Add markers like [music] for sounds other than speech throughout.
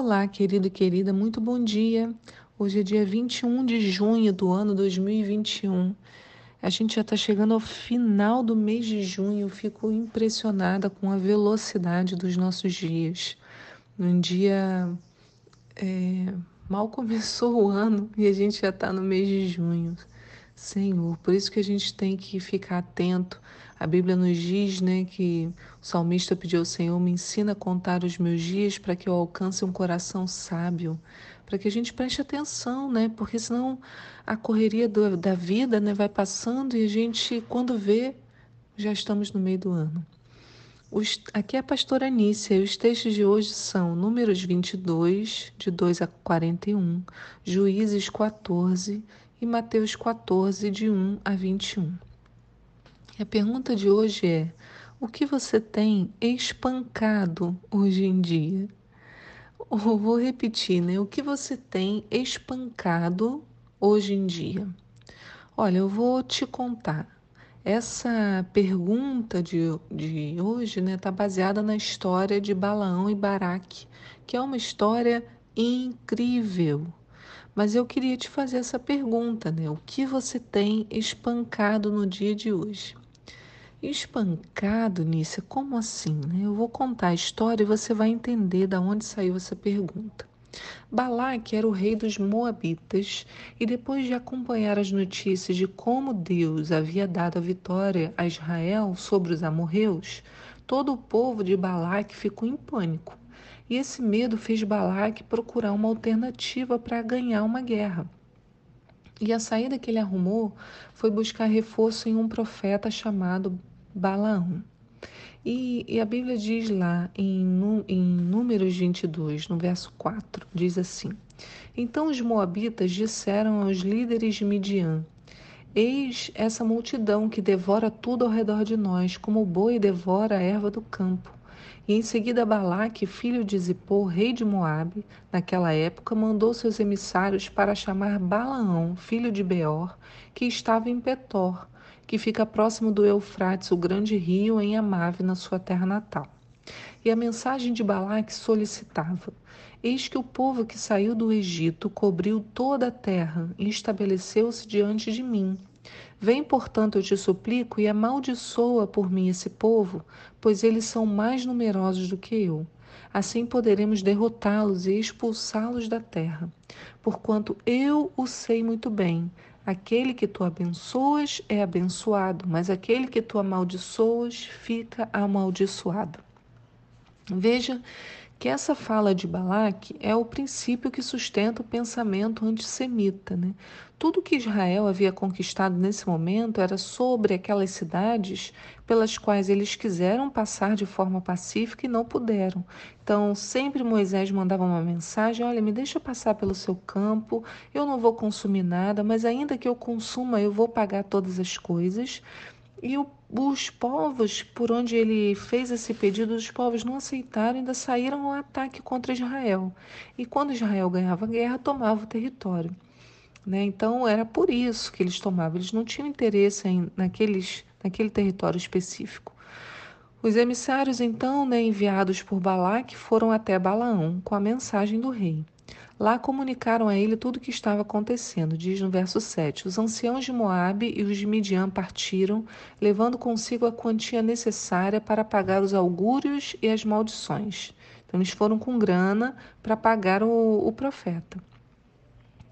Olá, querido e querida, muito bom dia. Hoje é dia 21 de junho do ano 2021. A gente já está chegando ao final do mês de junho. Fico impressionada com a velocidade dos nossos dias. Um dia é, mal começou o ano e a gente já está no mês de junho. Senhor, por isso que a gente tem que ficar atento. A Bíblia nos diz né, que o salmista pediu ao Senhor: me ensina a contar os meus dias para que eu alcance um coração sábio, para que a gente preste atenção, né? Porque senão a correria do, da vida né, vai passando e a gente, quando vê, já estamos no meio do ano. Os, aqui é a pastora Anícia e os textos de hoje são Números 22, de 2 a 41, Juízes 14 e Mateus 14, de 1 a 21. E a pergunta de hoje é: o que você tem espancado hoje em dia? Vou repetir, né? O que você tem espancado hoje em dia? Olha, eu vou te contar. Essa pergunta de, de hoje está né, tá baseada na história de Balaão e Baraque, que é uma história incrível. Mas eu queria te fazer essa pergunta, né? O que você tem espancado no dia de hoje? Espancado, Nícia? Como assim? Né? Eu vou contar a história e você vai entender de onde saiu essa pergunta. Balaque era o rei dos Moabitas e depois de acompanhar as notícias de como Deus havia dado a vitória a Israel sobre os amorreus, todo o povo de Balaque ficou em pânico. E esse medo fez Balaque procurar uma alternativa para ganhar uma guerra. E a saída que ele arrumou foi buscar reforço em um profeta chamado Balaão. E, e, a Bíblia diz lá em, em Números 22, no verso 4, diz assim: Então os Moabitas disseram aos líderes de Midian: Eis essa multidão que devora tudo ao redor de nós, como o boi devora a erva do campo. E em seguida Balaque, filho de Zippor, rei de Moabe, naquela época, mandou seus emissários para chamar Balaão, filho de Beor, que estava em Petor, que fica próximo do Eufrates, o grande rio, em Amave, na sua terra natal. E a mensagem de Balaque solicitava: Eis que o povo que saiu do Egito cobriu toda a terra e estabeleceu-se diante de mim. Vem, portanto, eu te suplico, e amaldiçoa por mim esse povo, pois eles são mais numerosos do que eu. Assim poderemos derrotá-los e expulsá-los da terra. Porquanto eu o sei muito bem, Aquele que tu abençoas é abençoado, mas aquele que tu amaldiçoas fica amaldiçoado. Veja que essa fala de Balaque é o princípio que sustenta o pensamento antissemita. Né? Tudo que Israel havia conquistado nesse momento era sobre aquelas cidades pelas quais eles quiseram passar de forma pacífica e não puderam. Então, sempre Moisés mandava uma mensagem: Olha, me deixa passar pelo seu campo, eu não vou consumir nada, mas ainda que eu consuma, eu vou pagar todas as coisas. E o, os povos, por onde ele fez esse pedido, os povos não aceitaram, ainda saíram ao ataque contra Israel. E quando Israel ganhava guerra, tomava o território. Né? Então era por isso que eles tomavam, eles não tinham interesse em, naqueles, naquele território específico. Os emissários, então, né, enviados por Balaque, foram até Balaão com a mensagem do rei. Lá comunicaram a ele tudo o que estava acontecendo, diz no verso 7. Os anciãos de Moabe e os de Midian partiram, levando consigo a quantia necessária para pagar os augúrios e as maldições. Então, eles foram com grana para pagar o, o profeta.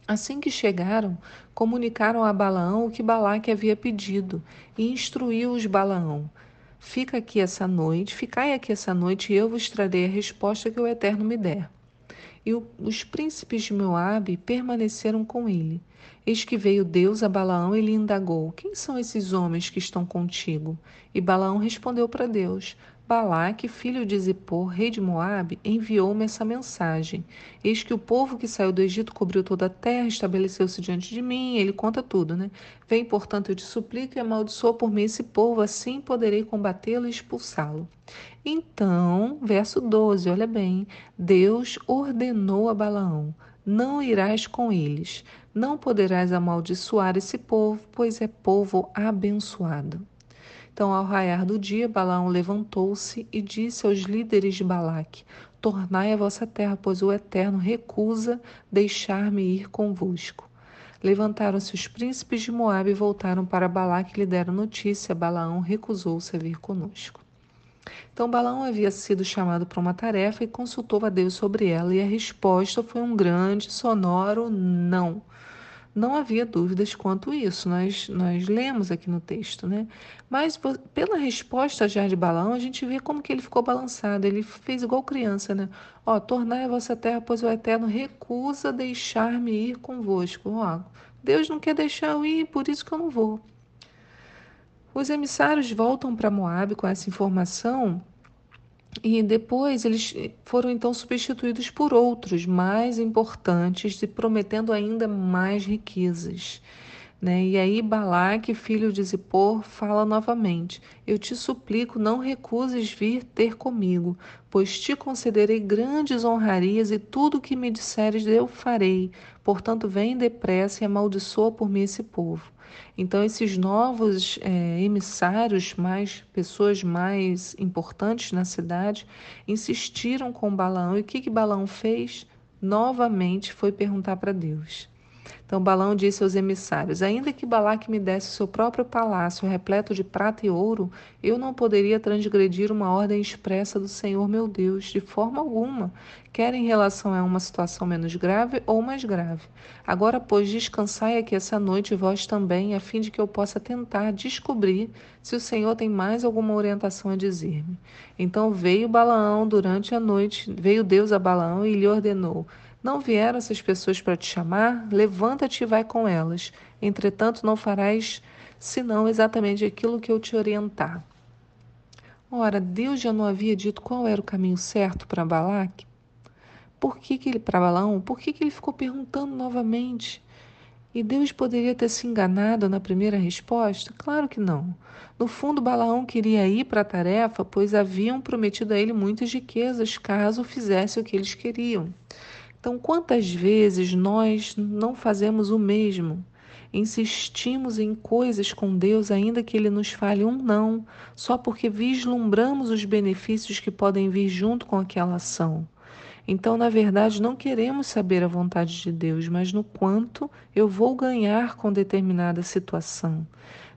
Assim que chegaram, comunicaram a Balaão o que Balaque havia pedido e instruiu-os Balaão. Fica aqui essa noite, ficai aqui essa noite e eu vos trarei a resposta que o Eterno me der. E os príncipes de Moabe permaneceram com ele. Eis que veio Deus a Balaão e lhe indagou: Quem são esses homens que estão contigo? E Balaão respondeu para Deus: Balaque, filho de Zippor, rei de Moabe, enviou-me essa mensagem. Eis que o povo que saiu do Egito cobriu toda a terra, estabeleceu-se diante de mim. Ele conta tudo, né? Vem, portanto, eu te suplico e amaldiçoa por mim esse povo, assim poderei combatê-lo e expulsá-lo. Então, verso 12, olha bem. Deus ordenou a Balaão: Não irás com eles, não poderás amaldiçoar esse povo, pois é povo abençoado. Então, ao raiar do dia, Balaão levantou-se e disse aos líderes de Balaque: tornai a vossa terra, pois o Eterno recusa deixar-me ir convosco. Levantaram-se os príncipes de Moabe e voltaram para Balaque que lhe deram notícia. Balaão recusou-se a vir conosco. Então Balaão havia sido chamado para uma tarefa e consultou a Deus sobre ela, e a resposta foi um grande, sonoro não. Não havia dúvidas quanto isso, nós, nós lemos aqui no texto, né? Mas pela resposta já de Balaão, a gente vê como que ele ficou balançado. Ele fez igual criança, né? Ó, tornai a vossa terra, pois o Eterno recusa deixar-me ir convosco. Ó, Deus não quer deixar eu ir, por isso que eu não vou. Os emissários voltam para Moabe com essa informação e depois eles foram então substituídos por outros mais importantes e prometendo ainda mais riquezas. Né? E aí Balaque, filho de Zippor, fala novamente: Eu te suplico, não recuses vir ter comigo, pois te concederei grandes honrarias e tudo o que me disseres eu farei. Portanto, vem depressa e amaldiçoa por mim esse povo. Então, esses novos é, emissários, mais pessoas mais importantes na cidade, insistiram com Balaão. E o que, que Balaão fez? Novamente foi perguntar para Deus. Então Balão disse aos emissários: Ainda que Balaque me desse seu próprio palácio repleto de prata e ouro, eu não poderia transgredir uma ordem expressa do Senhor meu Deus, de forma alguma, quer em relação a uma situação menos grave ou mais grave. Agora, pois, descansai aqui essa noite vós também, a fim de que eu possa tentar descobrir se o Senhor tem mais alguma orientação a dizer-me. Então veio Balaão durante a noite, veio Deus a Balaão e lhe ordenou: não vieram essas pessoas para te chamar? Levanta-te e vai com elas. Entretanto, não farás senão exatamente aquilo que eu te orientar. Ora, Deus já não havia dito qual era o caminho certo para Balaque? Por que, que ele, para Balaão, por que, que ele ficou perguntando novamente? E Deus poderia ter se enganado na primeira resposta? Claro que não. No fundo, Balaão queria ir para a tarefa, pois haviam prometido a ele muitas riquezas caso fizesse o que eles queriam. Então, quantas vezes nós não fazemos o mesmo? Insistimos em coisas com Deus, ainda que Ele nos fale um não, só porque vislumbramos os benefícios que podem vir junto com aquela ação. Então, na verdade, não queremos saber a vontade de Deus, mas no quanto eu vou ganhar com determinada situação.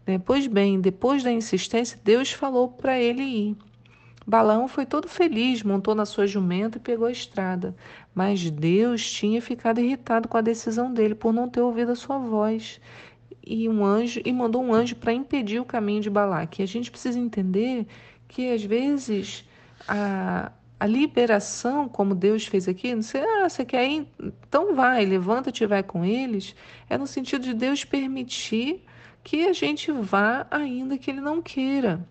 Né? Pois bem, depois da insistência, Deus falou para ele ir. Balão foi todo feliz, montou na sua jumenta e pegou a estrada. Mas Deus tinha ficado irritado com a decisão dele por não ter ouvido a sua voz. E um anjo e mandou um anjo para impedir o caminho de Balaque. E a gente precisa entender que às vezes a, a liberação, como Deus fez aqui, não sei, ah, você quer ir? Então vai, levanta-te e vai com eles. É no sentido de Deus permitir que a gente vá, ainda que ele não queira.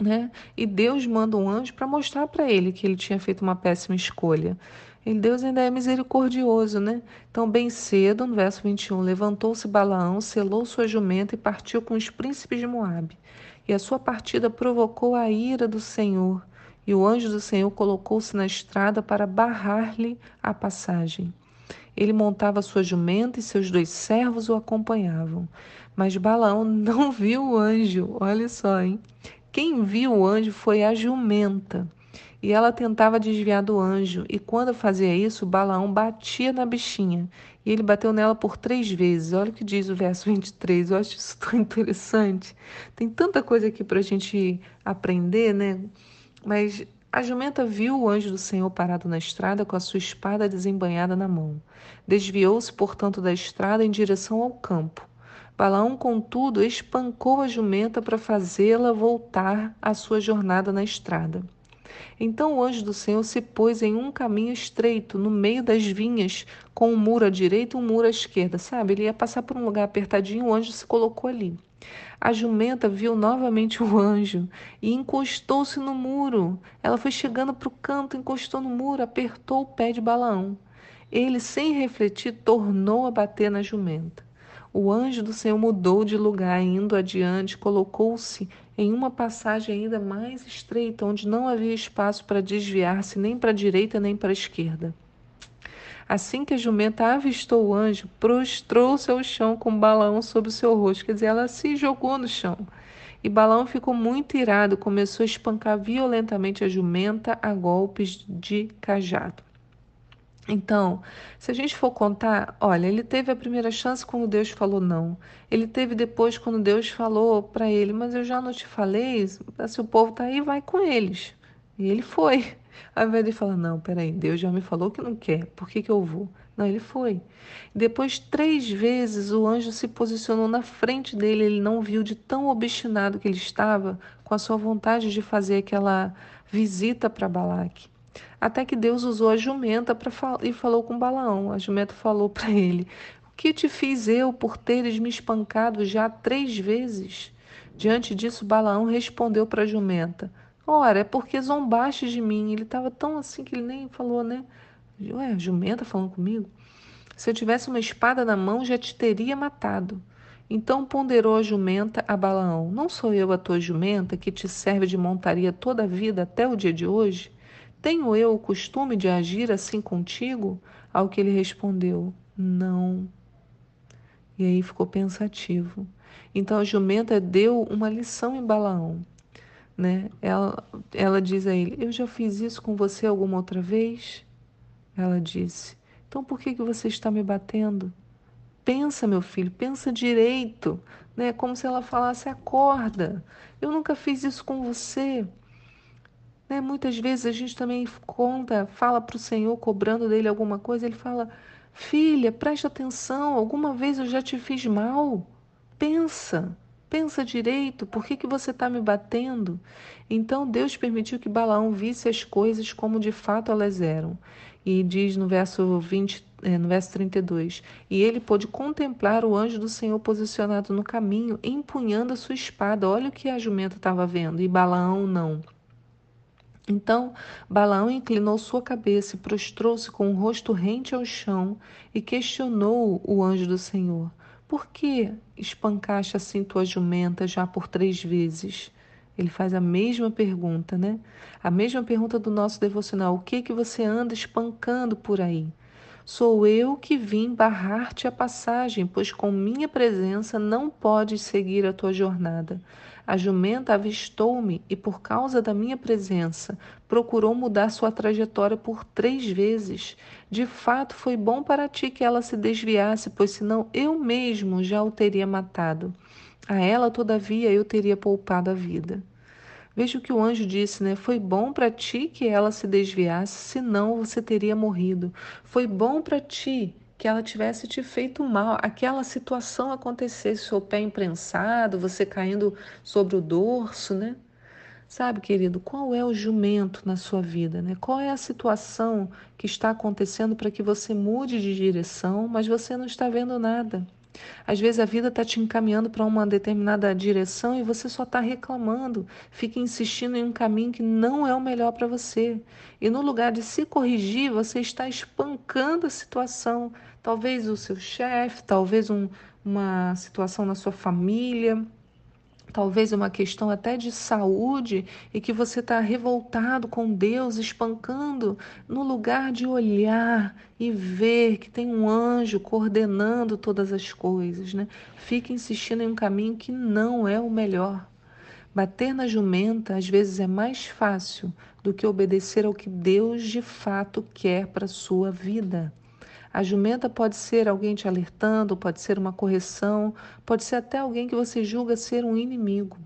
Né? E Deus manda um anjo para mostrar para ele que ele tinha feito uma péssima escolha. E Deus ainda é misericordioso, né? Então, bem cedo, no verso 21, levantou-se Balaão, selou sua jumenta e partiu com os príncipes de Moabe. E a sua partida provocou a ira do Senhor, e o anjo do Senhor colocou-se na estrada para barrar-lhe a passagem. Ele montava sua jumenta e seus dois servos o acompanhavam. Mas Balaão [laughs] não viu o anjo, olha só, hein? Quem viu o anjo foi a jumenta. E ela tentava desviar do anjo, e quando fazia isso, Balaão batia na bichinha. E ele bateu nela por três vezes. Olha o que diz o verso 23. Eu acho isso tão interessante. Tem tanta coisa aqui para a gente aprender, né? Mas a jumenta viu o anjo do Senhor parado na estrada com a sua espada desembanhada na mão. Desviou-se, portanto, da estrada em direção ao campo. Balaão, contudo, espancou a jumenta para fazê-la voltar à sua jornada na estrada. Então o anjo do Senhor se pôs em um caminho estreito, no meio das vinhas, com um muro à direita e um muro à esquerda. Sabe, ele ia passar por um lugar apertadinho, o anjo se colocou ali. A jumenta viu novamente o anjo e encostou-se no muro. Ela foi chegando para o canto, encostou no muro, apertou o pé de Balaão. Ele, sem refletir, tornou a bater na jumenta. O anjo do Senhor mudou de lugar, indo adiante, colocou-se em uma passagem ainda mais estreita, onde não havia espaço para desviar-se nem para a direita nem para a esquerda. Assim que a jumenta avistou o anjo, prostrou-se ao chão com balão sobre o seu rosto, quer dizer, ela se jogou no chão. E Balaão ficou muito irado, começou a espancar violentamente a jumenta a golpes de cajado. Então, se a gente for contar, olha, ele teve a primeira chance quando Deus falou não. Ele teve depois quando Deus falou para ele, mas eu já não te falei, se o povo tá aí, vai com eles. E ele foi. [laughs] Ao invés de falar, não, peraí, Deus já me falou que não quer, por que, que eu vou? Não, ele foi. Depois, três vezes, o anjo se posicionou na frente dele, ele não viu de tão obstinado que ele estava com a sua vontade de fazer aquela visita para Balaque. Até que Deus usou a jumenta para e falou com Balaão. A jumenta falou para ele: O que te fiz eu por teres me espancado já três vezes? Diante disso, Balaão respondeu para a jumenta: Ora, é porque zombaste de mim. Ele estava tão assim que ele nem falou, né? Ué, jumenta falando comigo? Se eu tivesse uma espada na mão, já te teria matado. Então ponderou a jumenta a Balaão: Não sou eu a tua jumenta que te serve de montaria toda a vida até o dia de hoje? Tenho eu o costume de agir assim contigo? Ao que ele respondeu: Não. E aí ficou pensativo. Então a jumenta deu uma lição em Balaão. Né? Ela, ela diz a ele: Eu já fiz isso com você alguma outra vez? Ela disse: Então por que, que você está me batendo? Pensa, meu filho, pensa direito. Né? Como se ela falasse: Acorda, eu nunca fiz isso com você. Né? Muitas vezes a gente também conta, fala para o Senhor cobrando dele alguma coisa, ele fala: Filha, preste atenção, alguma vez eu já te fiz mal. Pensa, pensa direito, por que, que você está me batendo? Então Deus permitiu que Balaão visse as coisas como de fato elas eram. E diz no verso 20, é, no verso 32, e ele pôde contemplar o anjo do Senhor posicionado no caminho, empunhando a sua espada. Olha o que a jumenta estava vendo, e Balaão não. Então Balaão inclinou sua cabeça e prostrou-se com o rosto rente ao chão e questionou o anjo do Senhor: Por que espancaste assim tua jumenta já por três vezes? Ele faz a mesma pergunta, né? A mesma pergunta do nosso devocional: O que que você anda espancando por aí? Sou eu que vim barrar-te a passagem, pois com minha presença não podes seguir a tua jornada. A jumenta avistou-me e, por causa da minha presença, procurou mudar sua trajetória por três vezes. De fato, foi bom para ti que ela se desviasse, pois senão eu mesmo já o teria matado. A ela, todavia, eu teria poupado a vida. Veja o que o anjo disse, né? Foi bom para ti que ela se desviasse, senão você teria morrido. Foi bom para ti que ela tivesse te feito mal, aquela situação acontecesse, seu pé imprensado, você caindo sobre o dorso, né? Sabe, querido, qual é o jumento na sua vida, né? Qual é a situação que está acontecendo para que você mude de direção, mas você não está vendo nada? Às vezes a vida está te encaminhando para uma determinada direção e você só está reclamando, fica insistindo em um caminho que não é o melhor para você. E no lugar de se corrigir, você está espancando a situação. Talvez o seu chefe, talvez um, uma situação na sua família talvez uma questão até de saúde e que você está revoltado com Deus, espancando, no lugar de olhar e ver que tem um anjo coordenando todas as coisas, né? Fica insistindo em um caminho que não é o melhor. Bater na jumenta às vezes é mais fácil do que obedecer ao que Deus de fato quer para sua vida. A jumenta pode ser alguém te alertando, pode ser uma correção, pode ser até alguém que você julga ser um inimigo.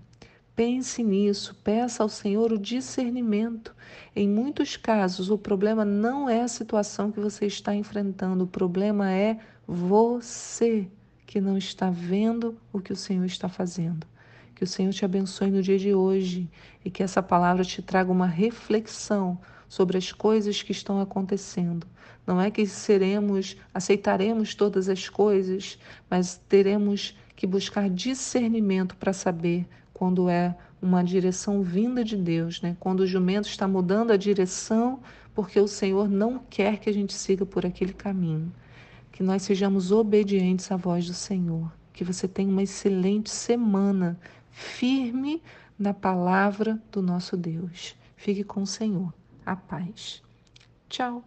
Pense nisso, peça ao Senhor o discernimento. Em muitos casos, o problema não é a situação que você está enfrentando, o problema é você que não está vendo o que o Senhor está fazendo. Que o Senhor te abençoe no dia de hoje e que essa palavra te traga uma reflexão sobre as coisas que estão acontecendo. Não é que seremos, aceitaremos todas as coisas, mas teremos que buscar discernimento para saber quando é uma direção vinda de Deus, né? Quando o jumento está mudando a direção, porque o Senhor não quer que a gente siga por aquele caminho. Que nós sejamos obedientes à voz do Senhor. Que você tenha uma excelente semana, firme na palavra do nosso Deus. Fique com o Senhor a paz. Tchau!